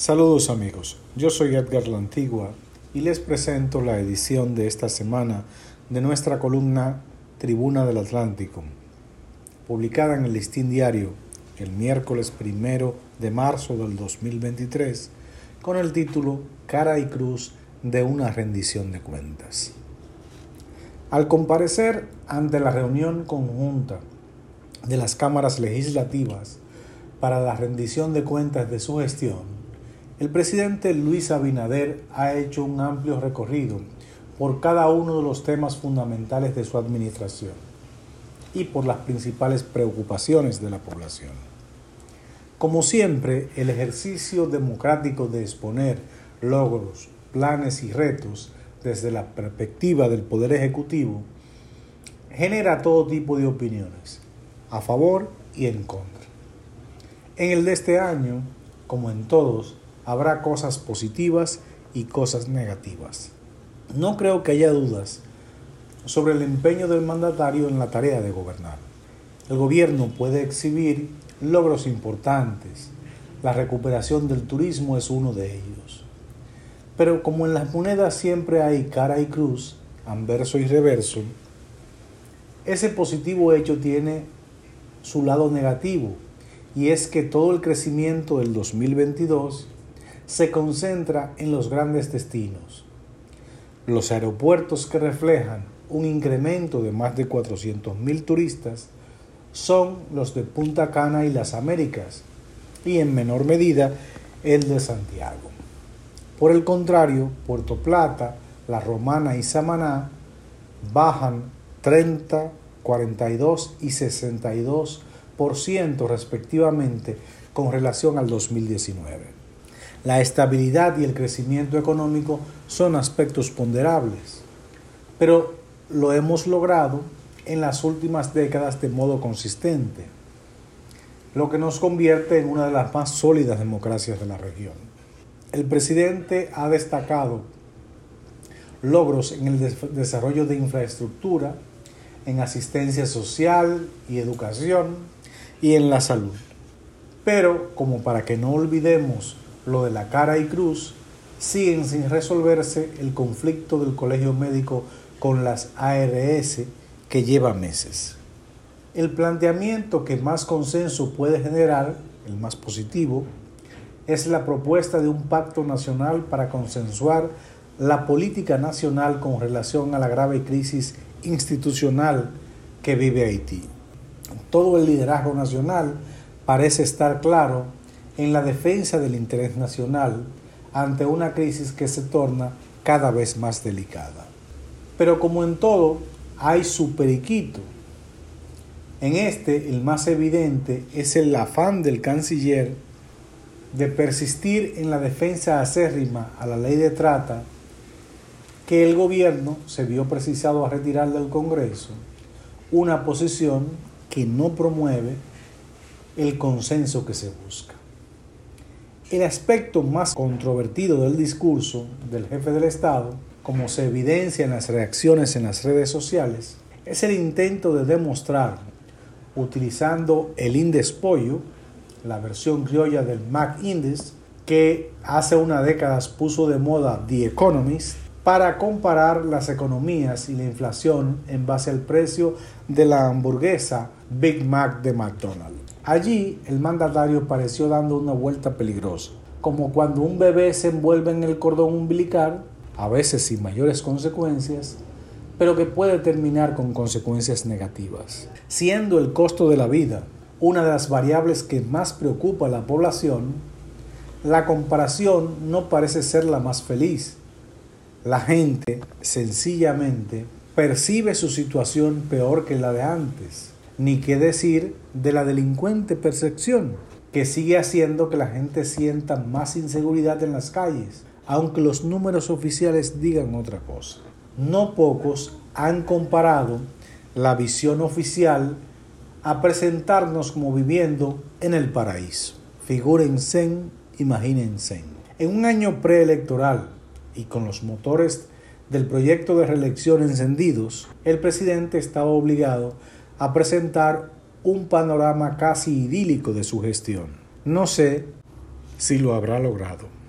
Saludos amigos, yo soy Edgar La Antigua y les presento la edición de esta semana de nuestra columna Tribuna del Atlántico, publicada en el Listín Diario el miércoles primero de marzo del 2023 con el título Cara y Cruz de una rendición de cuentas. Al comparecer ante la reunión conjunta de las cámaras legislativas para la rendición de cuentas de su gestión, el presidente Luis Abinader ha hecho un amplio recorrido por cada uno de los temas fundamentales de su administración y por las principales preocupaciones de la población. Como siempre, el ejercicio democrático de exponer logros, planes y retos desde la perspectiva del Poder Ejecutivo genera todo tipo de opiniones, a favor y en contra. En el de este año, como en todos, habrá cosas positivas y cosas negativas. No creo que haya dudas sobre el empeño del mandatario en la tarea de gobernar. El gobierno puede exhibir logros importantes. La recuperación del turismo es uno de ellos. Pero como en las monedas siempre hay cara y cruz, anverso y reverso, ese positivo hecho tiene su lado negativo, y es que todo el crecimiento del 2022 se concentra en los grandes destinos. Los aeropuertos que reflejan un incremento de más de 400.000 turistas son los de Punta Cana y las Américas, y en menor medida el de Santiago. Por el contrario, Puerto Plata, La Romana y Samaná bajan 30, 42 y 62% respectivamente con relación al 2019. La estabilidad y el crecimiento económico son aspectos ponderables, pero lo hemos logrado en las últimas décadas de modo consistente, lo que nos convierte en una de las más sólidas democracias de la región. El presidente ha destacado logros en el desarrollo de infraestructura, en asistencia social y educación y en la salud. Pero como para que no olvidemos lo de la cara y cruz, siguen sin resolverse el conflicto del colegio médico con las ARS que lleva meses. El planteamiento que más consenso puede generar, el más positivo, es la propuesta de un pacto nacional para consensuar la política nacional con relación a la grave crisis institucional que vive Haití. Todo el liderazgo nacional parece estar claro en la defensa del interés nacional ante una crisis que se torna cada vez más delicada. Pero como en todo, hay su periquito. En este, el más evidente es el afán del canciller de persistir en la defensa acérrima a la ley de trata que el gobierno se vio precisado a retirar del Congreso, una posición que no promueve el consenso que se busca. El aspecto más controvertido del discurso del jefe del Estado, como se evidencia en las reacciones en las redes sociales, es el intento de demostrar, utilizando el indespollo, la versión criolla del Mac Index, que hace una década puso de moda The Economist, para comparar las economías y la inflación en base al precio de la hamburguesa Big Mac de McDonald's. Allí el mandatario pareció dando una vuelta peligrosa, como cuando un bebé se envuelve en el cordón umbilical, a veces sin mayores consecuencias, pero que puede terminar con consecuencias negativas. Siendo el costo de la vida una de las variables que más preocupa a la población, la comparación no parece ser la más feliz. La gente sencillamente percibe su situación peor que la de antes ni qué decir de la delincuente percepción, que sigue haciendo que la gente sienta más inseguridad en las calles, aunque los números oficiales digan otra cosa. No pocos han comparado la visión oficial a presentarnos como viviendo en el paraíso. Figúrense, imagínense. En un año preelectoral y con los motores del proyecto de reelección encendidos, el presidente estaba obligado a presentar un panorama casi idílico de su gestión. No sé si lo habrá logrado.